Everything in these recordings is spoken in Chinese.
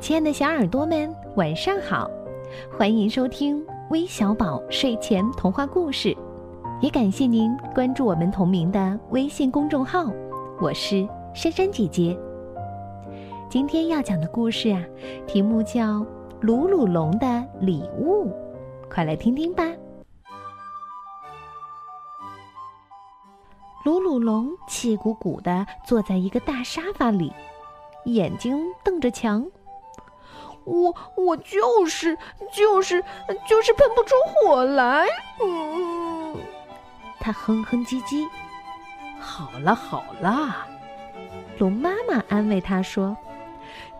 亲爱的小耳朵们，晚上好！欢迎收听微小宝睡前童话故事，也感谢您关注我们同名的微信公众号。我是珊珊姐姐。今天要讲的故事啊，题目叫《鲁鲁龙的礼物》，快来听听吧。鲁鲁龙气鼓鼓地坐在一个大沙发里，眼睛瞪着墙。我我就是就是就是喷不出火来。嗯，他哼哼唧唧。好了好了，龙妈妈安慰他说：“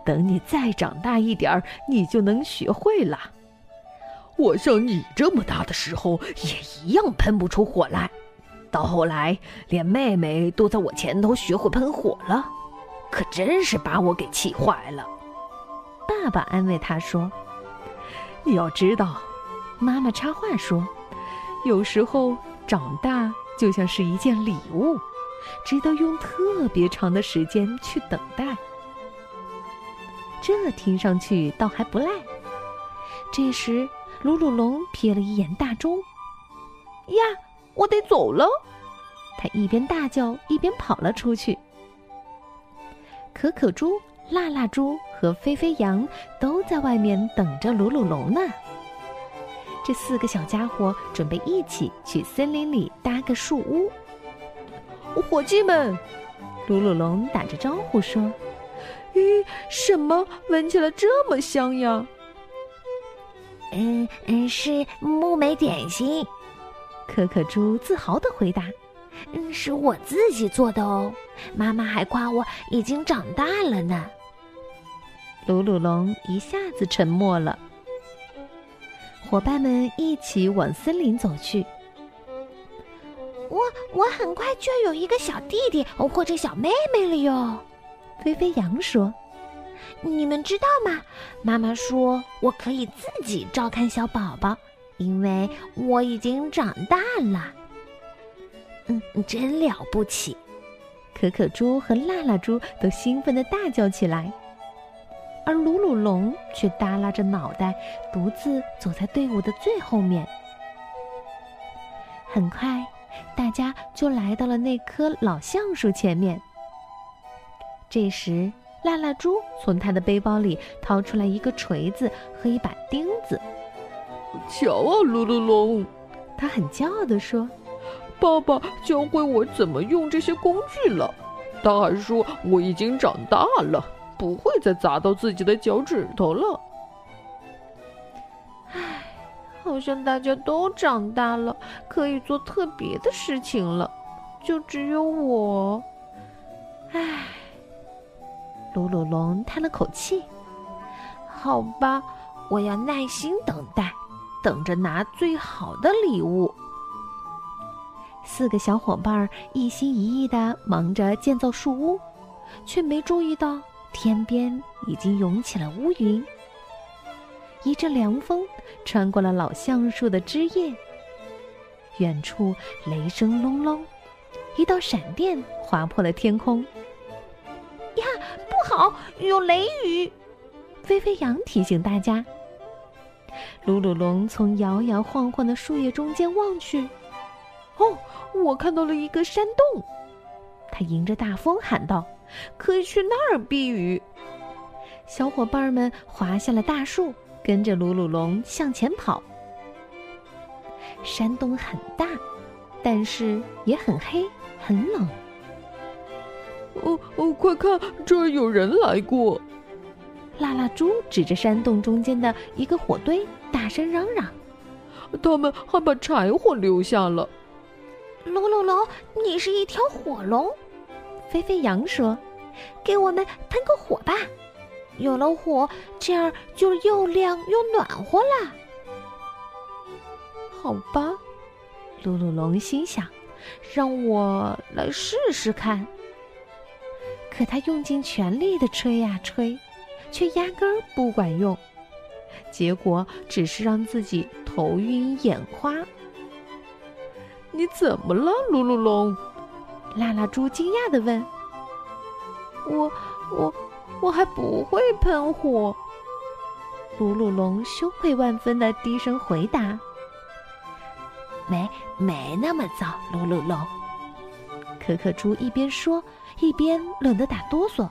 等你再长大一点儿，你就能学会了。我像你这么大的时候，也一样喷不出火来。到后来，连妹妹都在我前头学会喷火了，可真是把我给气坏了。”爸爸安慰他说：“你要知道，妈妈插话说，有时候长大就像是一件礼物，值得用特别长的时间去等待。这听上去倒还不赖。”这时，鲁鲁龙瞥了一眼大钟，呀，我得走了！他一边大叫，一边跑了出去。可可猪。辣辣猪和飞飞羊都在外面等着鲁鲁龙呢。这四个小家伙准备一起去森林里搭个树屋。伙计们，鲁鲁龙打着招呼说：“咦，什么闻起来这么香呀？”“嗯嗯，是木莓点心。”可可猪自豪的回答。“嗯，是我自己做的哦，妈妈还夸我已经长大了呢。”鲁鲁龙一下子沉默了。伙伴们一起往森林走去。我我很快就要有一个小弟弟或者小妹妹了哟，飞飞羊说：“你们知道吗？妈妈说我可以自己照看小宝宝，因为我已经长大了。”嗯，真了不起！可可猪和辣辣猪都兴奋的大叫起来。而鲁鲁龙却耷拉着脑袋，独自走在队伍的最后面。很快，大家就来到了那棵老橡树前面。这时，辣辣猪从他的背包里掏出来一个锤子和一把钉子。瞧啊，鲁鲁龙，他很骄傲地说：“爸爸教会我怎么用这些工具了。他还说我已经长大了。”不会再砸到自己的脚趾头了。唉，好像大家都长大了，可以做特别的事情了，就只有我。唉，鲁鲁龙叹了口气。好吧，我要耐心等待，等着拿最好的礼物。四个小伙伴一心一意的忙着建造树屋，却没注意到。天边已经涌起了乌云，一阵凉风穿过了老橡树的枝叶。远处雷声隆隆，一道闪电划破了天空。呀，不好，有雷雨！飞飞羊提醒大家。鲁鲁龙从摇摇晃晃的树叶中间望去，哦，我看到了一个山洞。他迎着大风喊道。可以去那儿避雨。小伙伴们滑下了大树，跟着鲁鲁龙向前跑。山洞很大，但是也很黑，很冷。哦哦，快看，这儿有人来过！辣辣猪指着山洞中间的一个火堆，大声嚷嚷：“他们还把柴火留下了。”鲁鲁龙，你是一条火龙。飞飞羊说：“给我们喷个火吧，有了火，这儿就又亮又暖和了。”好吧，鲁鲁龙心想：“让我来试试看。”可他用尽全力的吹呀吹，却压根儿不管用，结果只是让自己头晕眼花。你怎么了，鲁鲁龙？辣辣猪惊讶的问：“我我我还不会喷火。”鲁鲁龙羞愧万分的低声回答：“没没那么糟，鲁鲁龙。”可可猪一边说，一边冷得打哆嗦。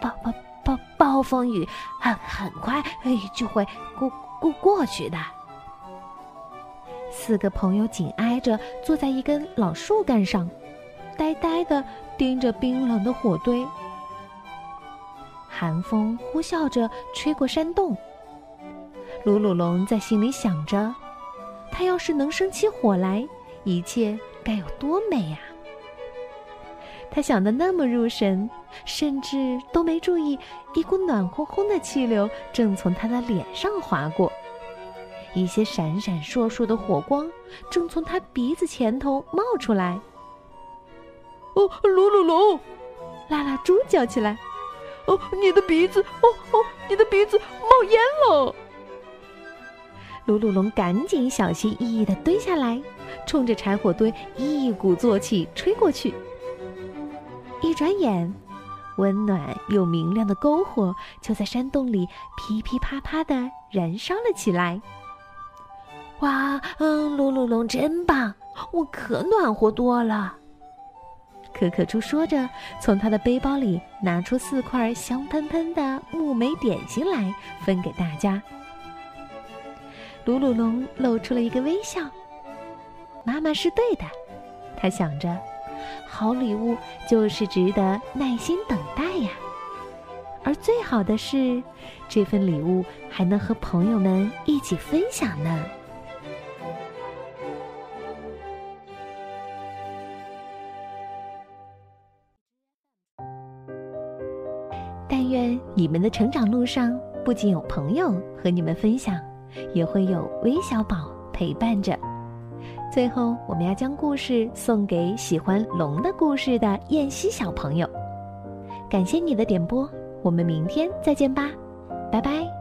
暴暴暴暴风雨很很快就会过过过去的。四个朋友紧挨着坐在一根老树干上，呆呆的盯着冰冷的火堆。寒风呼啸着吹过山洞。鲁鲁龙在心里想着：他要是能生起火来，一切该有多美呀！他想的那么入神，甚至都没注意，一股暖烘烘的气流正从他的脸上划过，一些闪闪烁烁的火光正从他鼻子前头冒出来。哦，鲁鲁龙！拉拉猪叫起来：“哦，你的鼻子！哦哦，你的鼻子冒烟了！”鲁鲁龙赶紧小心翼翼地蹲下来，冲着柴火堆一鼓作气吹过去。一转眼，温暖又明亮的篝火就在山洞里噼噼啪啪的燃烧了起来。哇，嗯，鲁鲁龙真棒，我可暖和多了。可可猪说着，从他的背包里拿出四块香喷喷的木莓点心来分给大家。鲁鲁龙露出了一个微笑。妈妈是对的，他想着。好礼物就是值得耐心等待呀，而最好的是，这份礼物还能和朋友们一起分享呢。但愿你们的成长路上不仅有朋友和你们分享，也会有微小宝陪伴着。最后，我们要将故事送给喜欢龙的故事的燕西小朋友。感谢你的点播，我们明天再见吧，拜拜。